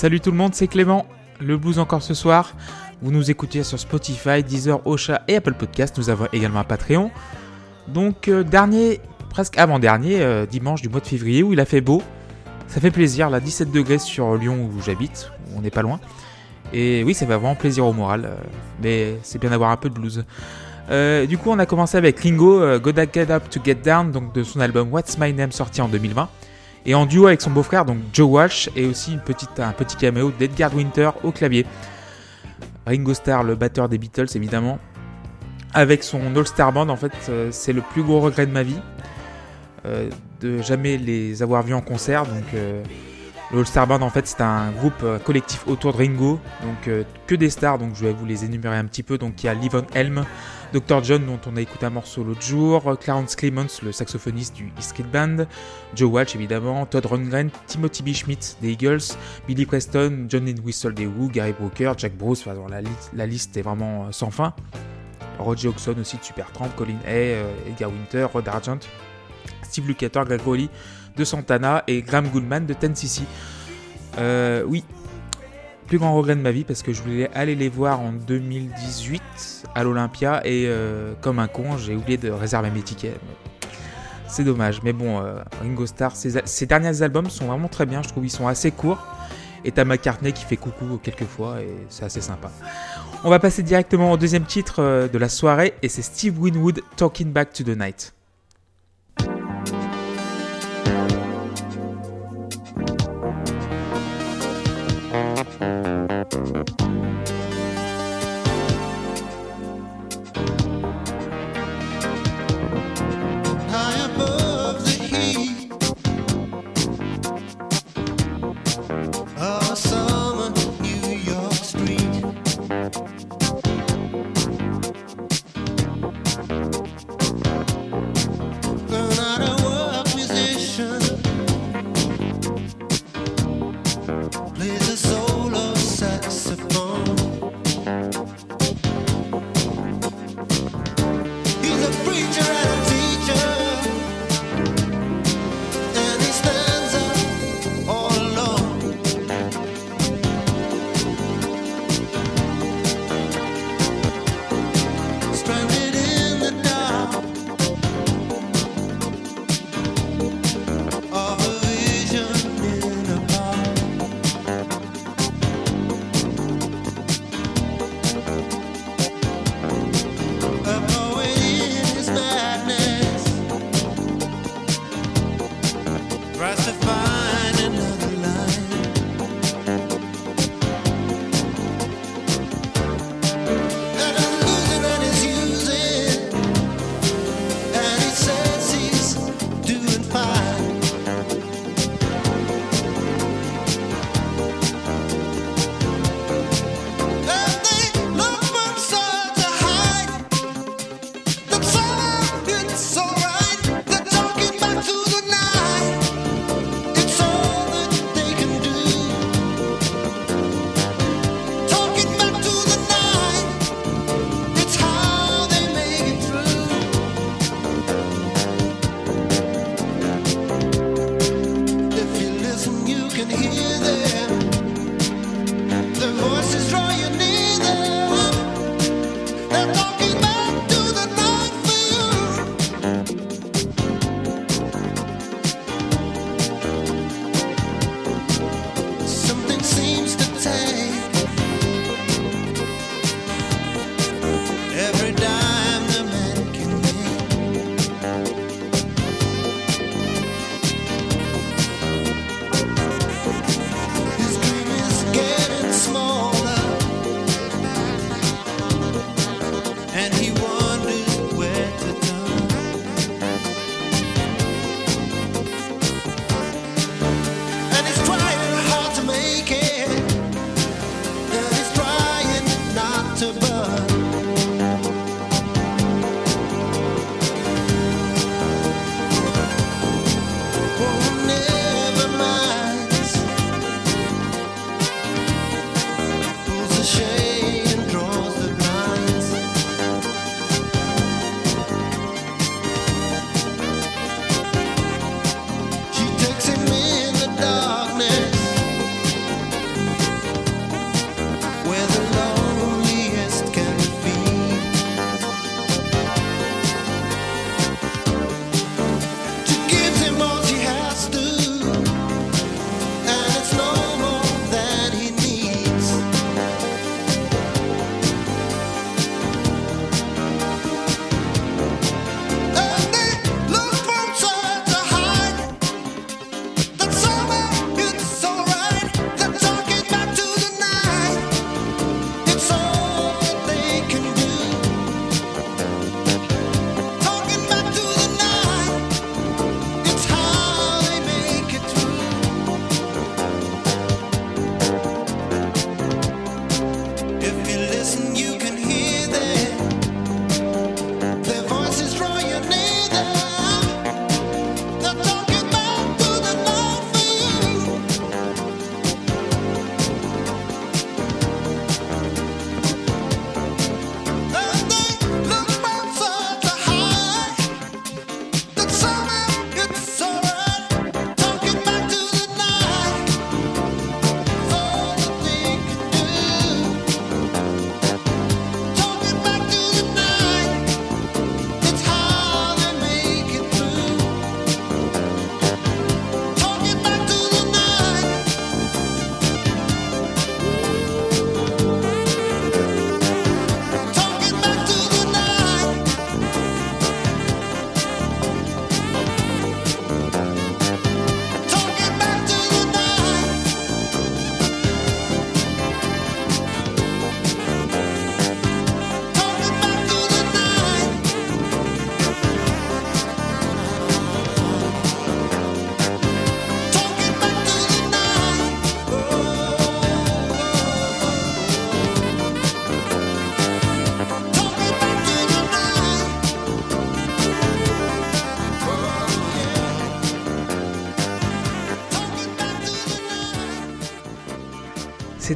Salut tout le monde, c'est Clément. Le blues encore ce soir. Vous nous écoutez sur Spotify, Deezer, Ocha et Apple Podcast. Nous avons également un Patreon. Donc euh, dernier, presque avant-dernier, euh, dimanche du mois de février où il a fait beau. Ça fait plaisir, là 17 degrés sur Lyon où j'habite, on n'est pas loin. Et oui, ça fait vraiment plaisir au moral. euh, mais c'est bien d'avoir un peu de blues. Du coup, on a commencé avec Ringo, Gotta Get Up to Get Down, donc de son album What's My Name sorti en 2020. Et en duo avec son beau-frère, donc Joe Walsh, et aussi un petit caméo d'Edgar Winter au clavier. Ringo Starr, le batteur des Beatles, évidemment. Avec son All-Star Band, en fait, euh, c'est le plus gros regret de ma vie. euh, de jamais les avoir vus en concert. Donc, euh, le All-Star Band, en fait, c'est un groupe euh, collectif autour de Ringo. Donc, euh, que des stars. Donc, je vais vous les énumérer un petit peu. Donc, il y a Livon Helm, Dr. John, dont on a écouté un morceau l'autre jour, Clarence Clements, le saxophoniste du E Street Band, Joe Walsh évidemment, Todd Rundgren, Timothy B. Schmidt des Eagles, Billy Preston, John Entwistle des Who, Gary Brooker, Jack Bruce, la, la liste est vraiment euh, sans fin. Roger Hodgson aussi de Supertramp, Colin Hay, euh, Edgar Winter, Rod Argent, Steve Lukather, Greg Rowley de Santana et Graham Goodman de Ten cc Euh, oui, plus grand regret de ma vie parce que je voulais aller les voir en 2018 à l'Olympia et euh, comme un con, j'ai oublié de réserver mes tickets. C'est dommage. Mais bon, euh, Ringo Starr, ses, ses derniers albums sont vraiment très bien. Je trouve ils sont assez courts. Et t'as McCartney qui fait coucou quelques fois et c'est assez sympa. On va passer directement au deuxième titre euh, de la soirée et c'est Steve Winwood Talking Back to the Night.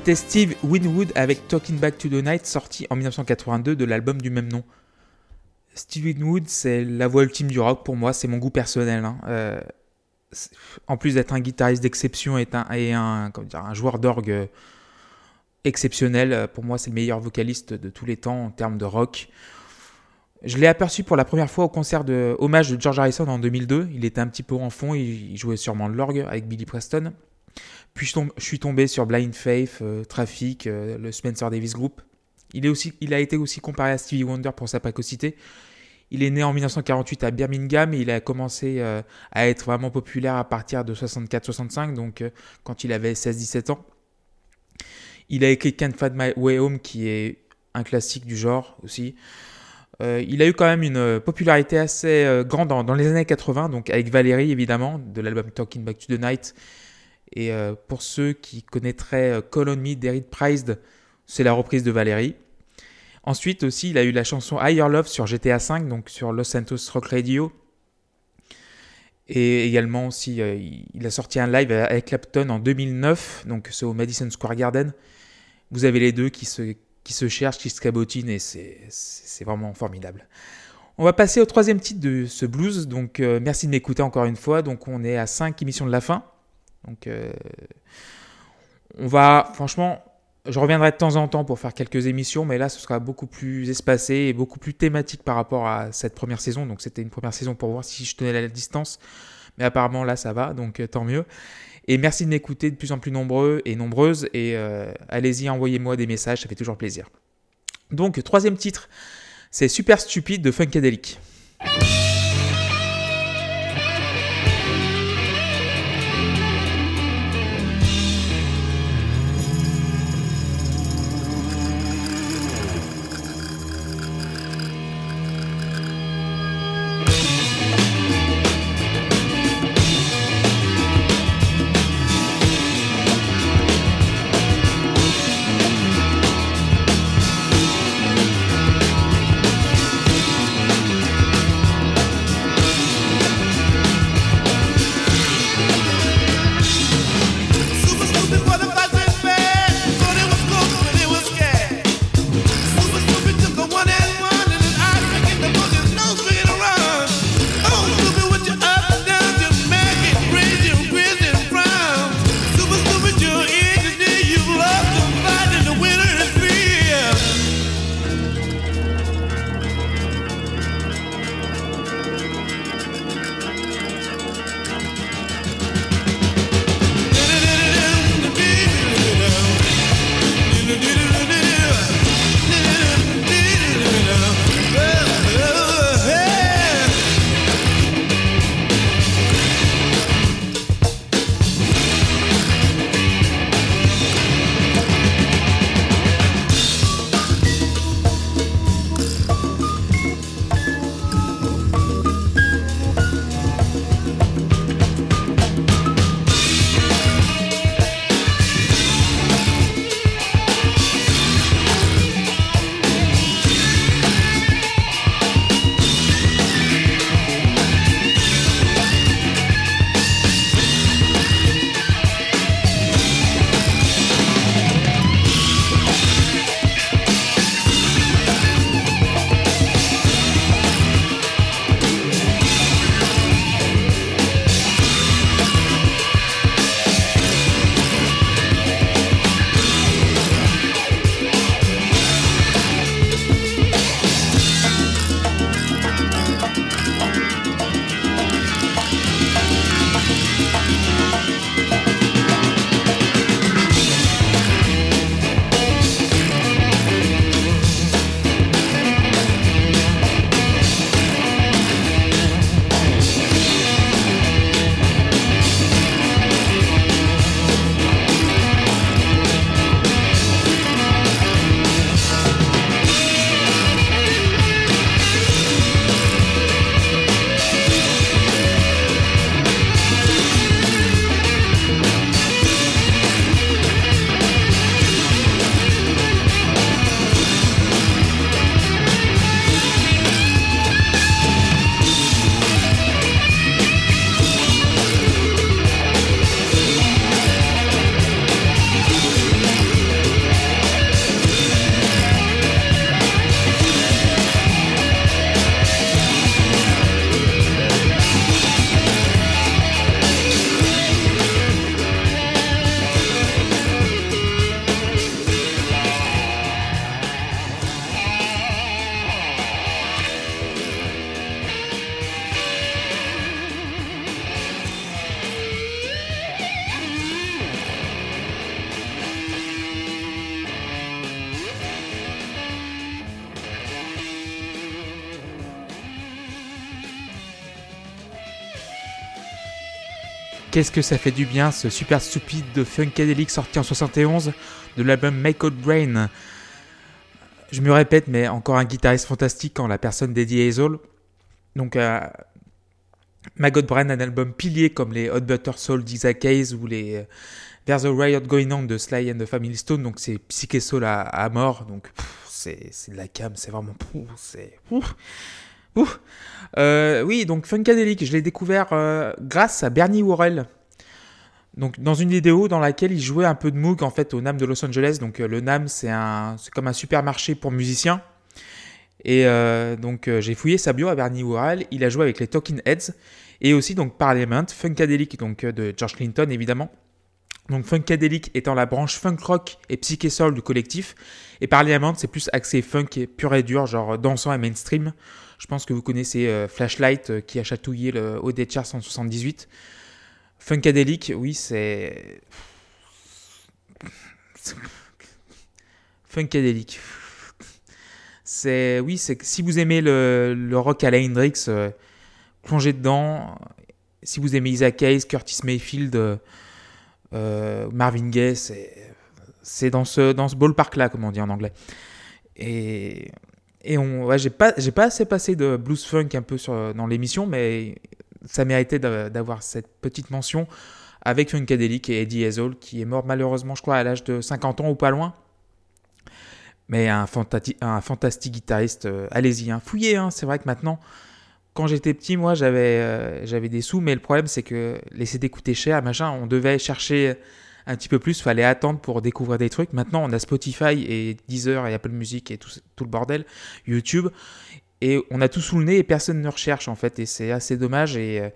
C'était Steve Winwood avec Talking Back to the Night, sorti en 1982 de l'album du même nom. Steve Winwood, c'est la voix ultime du rock pour moi, c'est mon goût personnel. hein. Euh, en plus d'être un guitariste d'exception et un, un, dire, un joueur d'orgue euh, exceptionnel, euh, pour moi c'est le meilleur vocaliste de tous les temps en termes de rock. Je l'ai aperçu pour la première fois au concert de hommage de George Harrison en 2002. Il était un petit peu en fond, il jouait sûrement de l'orgue avec Billy Preston. Puis je, suis tombé sur Blind Faith, euh, Traffic, euh, le Spencer Davis Group. Il, est aussi, il a été aussi comparé à Stevie Wonder pour sa précocité. Il est né en 1948 à Birmingham et il a commencé euh, à être vraiment populaire à partir de 64-65, donc quand il avait 16-17 ans. Il a écrit Can't Find My Way Home qui est un classique du genre aussi. Il a eu quand même une popularité assez grande dans les années 80, donc avec Valérie évidemment, de l'album Talking Back to the Night. Et euh, pour ceux qui connaîtraient euh, Call on Me c'est la reprise de Valérie. Ensuite aussi, il a eu la chanson Higher Love sur GTA V, donc sur Los Santos Rock Radio. Et également aussi, euh, il a sorti un live avec Clapton en 2009, donc c'est au Madison Square Garden. Vous avez les deux qui se, qui se cherchent, qui se cabotinent, et c'est vraiment formidable. On va passer au troisième titre de ce blues, donc euh, merci de m'écouter encore une fois. Donc on est à 5 émissions de la fin. Donc euh, on va, franchement, je reviendrai de temps en temps pour faire quelques émissions, mais là ce sera beaucoup plus espacé et beaucoup plus thématique par rapport à cette première saison. Donc c'était une première saison pour voir si je tenais la distance, mais apparemment là ça va, donc euh, tant mieux. Et merci de m'écouter de plus en plus nombreux et nombreuses, et euh, allez-y, envoyez-moi des messages, ça fait toujours plaisir. Donc troisième titre, c'est Super Stupide de Funkadelic. Qu'est-ce que ça fait du bien ce super stupide de Funkadelic sorti en 71 de l'album Make Out Brain. Je me répète, mais encore un guitariste fantastique en la personne d'Eddie Hazel. Donc, euh, Maggot Brain, un album pilier comme les Hot Butter Soul d'Isaac Hayes ou les euh, There's a Riot Going On de Sly and the Family Stone. Donc, c'est psyché soul à, à mort. Donc, c'est de la cam, c'est vraiment. C'est. Ouf. Euh, oui, donc Funkadelic, je l'ai découvert euh, grâce à Bernie Worrell. Donc dans une vidéo dans laquelle il jouait un peu de Moog en fait au NAM de Los Angeles. Donc euh, le NAM c'est comme un supermarché pour musiciens. Et donc j'ai fouillé sa bio à Bernie Worrell. Il a joué avec les Talking Heads et aussi donc Parliament, Funkadelic donc de George Clinton évidemment. Donc Funkadelic étant la branche funk rock et psyché soul du collectif et Parliament c'est plus axé funk pur et dur genre dansant et mainstream. Je pense que vous connaissez euh, Flashlight euh, qui a chatouillé le haut des charts en 78. Funkadelic, oui, c'est. Funkadelic. C'est. Oui, c'est si vous aimez le, le rock à la Hendrix, euh, plongez dedans. Si vous aimez Isaac Hayes, Curtis Mayfield, Marvin Gaye, c'est. C'est dans ce, dans ce ballpark-là, comme on dit en anglais. Et, et on, j'ai pas, j'ai pas assez passé de blues funk un peu sur, dans l'émission, mais ça méritait d'a- d'avoir cette petite mention avec Funkadelic et Eddie Hazel, qui est mort malheureusement, je crois, à l'âge de 50 ans ou pas loin. Mais un, un fantastique guitariste, euh, allez-y, hein, fouillez, hein, c'est vrai que maintenant, quand j'étais petit, moi, j'avais euh, des sous, mais le problème, c'est que les CD coûtaient cher, machin, on devait chercher un petit peu plus, fallait attendre pour découvrir des trucs. Maintenant, on a Spotify et Deezer et Apple Music et tout, le bordel, YouTube, et on a tout sous le nez et personne ne recherche, en fait, et c'est assez dommage, et euh,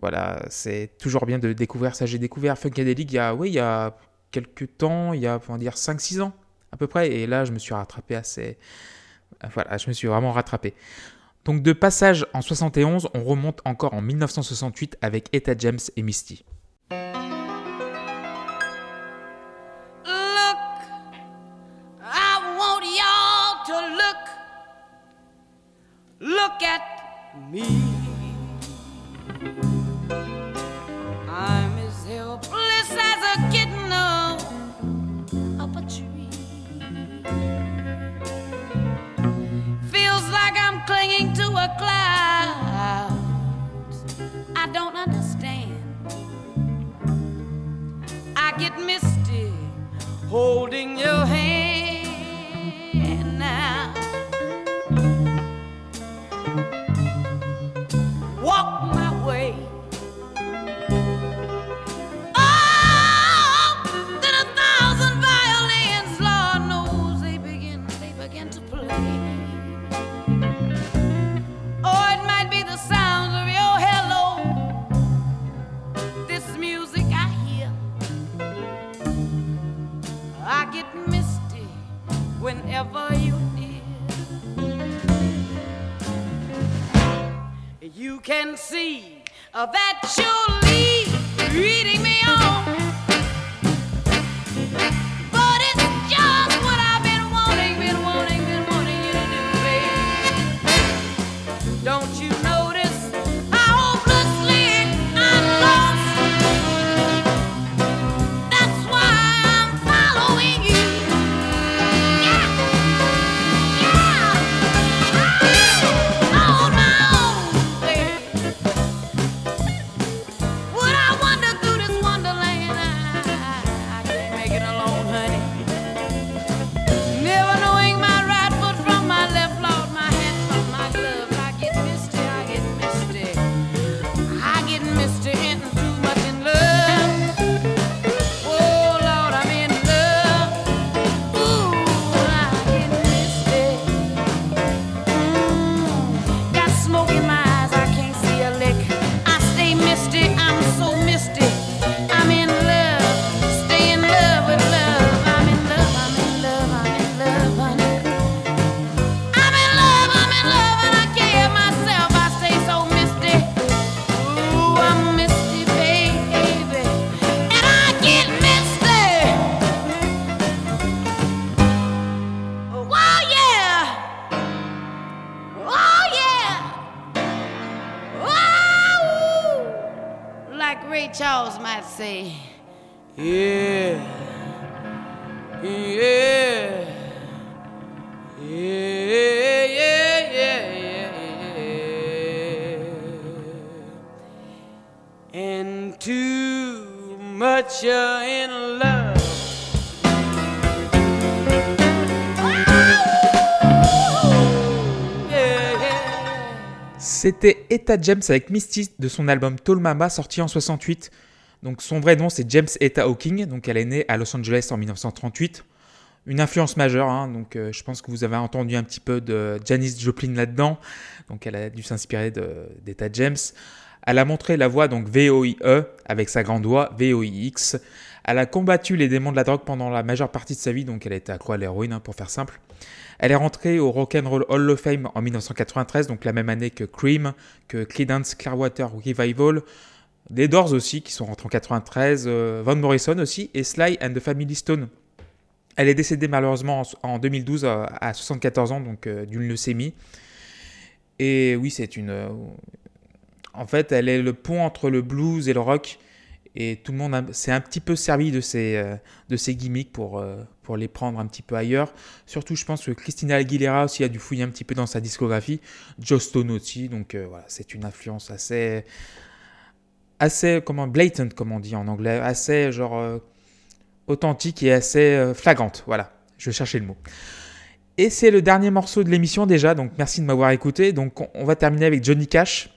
voilà, c'est toujours bien de découvrir ça. J'ai découvert Funkadelic il y a, oui, il y a quelques temps, il y a, comment dire, 5-6 ans, à peu près, et là, je me suis rattrapé assez... Voilà, je me suis vraiment rattrapé. Donc de passage en 71, on remonte encore en 1968 avec Etta James et Misty. Charles might say, Yeah, yeah, yeah, yeah, yeah, yeah. And too much uh, in love. C'était Etta James avec Misty de son album Tall Mama sorti en 68. Donc son vrai nom c'est James Etta Hawking. Donc elle est née à Los Angeles en 1938. Une influence majeure. hein. Donc euh, je pense que vous avez entendu un petit peu de Janis Joplin là-dedans. Donc elle a dû s'inspirer de- d'Etta James. Elle a montré la voix donc VOIE avec sa grande voix VOIX. Elle a combattu les démons de la drogue pendant la majeure partie de sa vie. Donc elle était accro à l'héroïne hein, pour faire simple. Elle est rentrée au Rock'n'Roll Hall of Fame en 1993, donc la même année que Cream, que Creedence Clearwater Revival, les Doors aussi, qui sont rentrés en 93, euh, Van Morrison aussi, et Sly and the Family Stone. Elle est décédée malheureusement en, en 2012 à, à 74 ans, donc euh, d'une leucémie. Et oui, c'est une... en fait, elle est le pont entre le blues et le rock. Et tout le monde s'est un petit peu servi de ces, euh, de ces gimmicks pour, euh, pour les prendre un petit peu ailleurs. Surtout, je pense que Christina Aguilera aussi a dû fouiller un petit peu dans sa discographie. Joe Stone aussi. Donc euh, voilà, c'est une influence assez, assez comment, blatant, comme on dit en anglais. Assez genre authentique et assez flagrante. Voilà, je cherchais le mot. Et c'est le dernier morceau de l'émission déjà, donc merci de m'avoir écouté. Donc on, on va terminer avec Johnny Cash,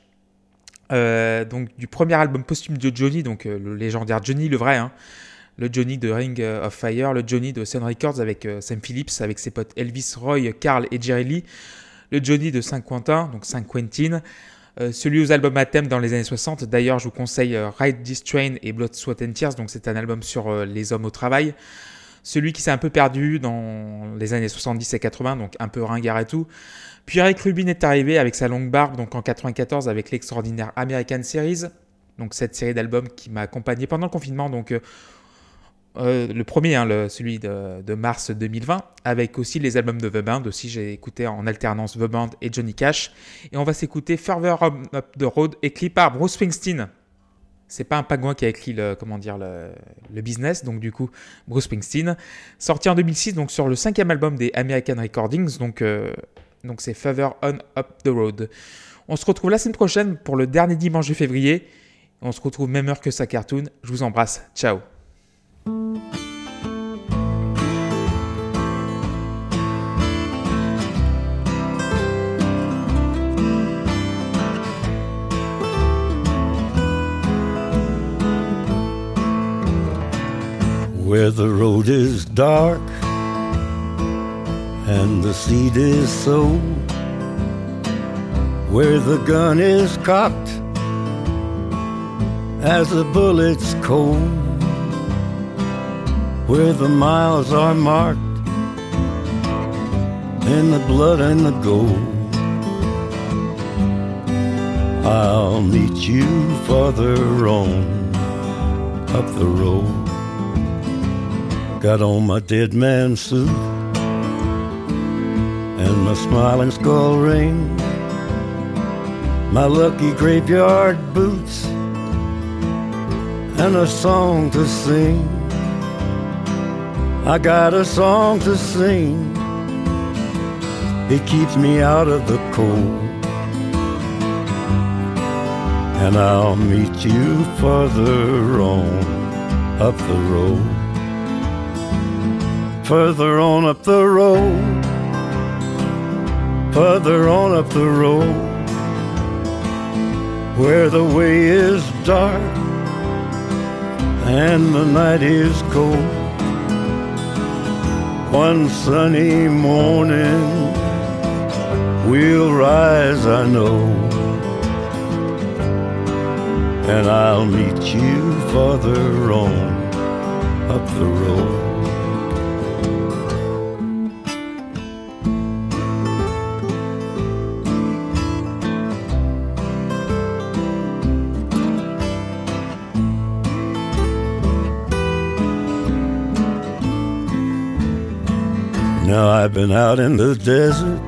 euh, donc du premier album posthume de Johnny, donc euh, le légendaire Johnny, le vrai, hein. le Johnny de Ring of Fire, le Johnny de Sun Records avec euh, Sam Phillips, avec ses potes Elvis, Roy, Carl et Jerry Lee, le Johnny de Saint-Quentin, donc Saint-Quentin, euh, celui aux albums à thème dans les années 60. D'ailleurs, je vous conseille euh, Ride This Train et Blood, Sweat and Tears, donc c'est un album sur euh, les hommes au travail. Celui qui s'est un peu perdu dans les années 70 et 80, donc un peu ringard et tout. Puis Eric Rubin est arrivé avec sa longue barbe, donc en 94 avec l'extraordinaire American Series, donc cette série d'albums qui m'a accompagné pendant le confinement, donc euh, euh, le premier, hein, celui de, de mars 2020, avec aussi les albums de The Band. Aussi, j'ai écouté en alternance The Band et Johnny Cash. Et on va s'écouter Further Up the Road, écrit par Bruce Springsteen. C'est pas un pingouin qui a écrit le, comment dire, le, business, donc du coup, Bruce Springsteen. Sorti en 2006, donc sur le cinquième album des American Recordings, donc euh, donc c'est On Up the Road. On se retrouve la semaine prochaine pour le dernier dimanche de février. On se retrouve même heure que sa cartoon. Je vous embrasse. Ciao. Where the road is dark and the seed is sown, where the gun is cocked as the bullet's cold, where the miles are marked in the blood and the gold. I'll meet you farther on up the road. Got on my dead man suit and my smiling skull ring, my lucky graveyard boots, and a song to sing. I got a song to sing. It keeps me out of the cold. And I'll meet you farther on up the road further on up the road, further on up the road, where the way is dark and the night is cold. One sunny morning, we'll rise, I know, and I'll meet you farther on up the road. Been out in the desert,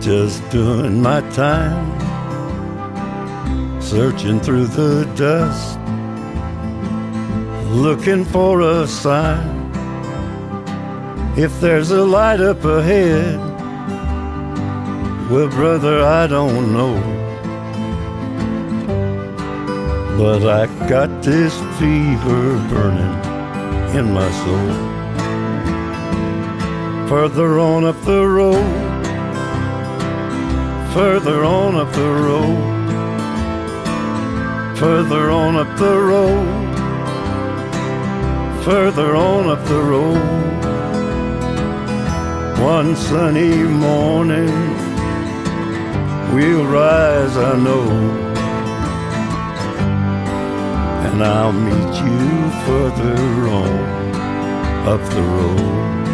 just doing my time. searching through the dust, looking for a sign. If there's a light up ahead, well, brother, I don't know. But I got this fever burning in my soul. Further on up the road, further on up the road, further on up the road, further on up the road. One sunny morning, we'll rise, I know, and I'll meet you further on up the road.